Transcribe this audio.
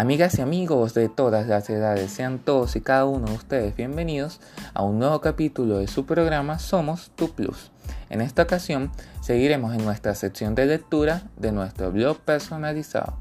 Amigas y amigos de todas las edades, sean todos y cada uno de ustedes bienvenidos a un nuevo capítulo de su programa Somos Tu Plus. En esta ocasión seguiremos en nuestra sección de lectura de nuestro blog personalizado.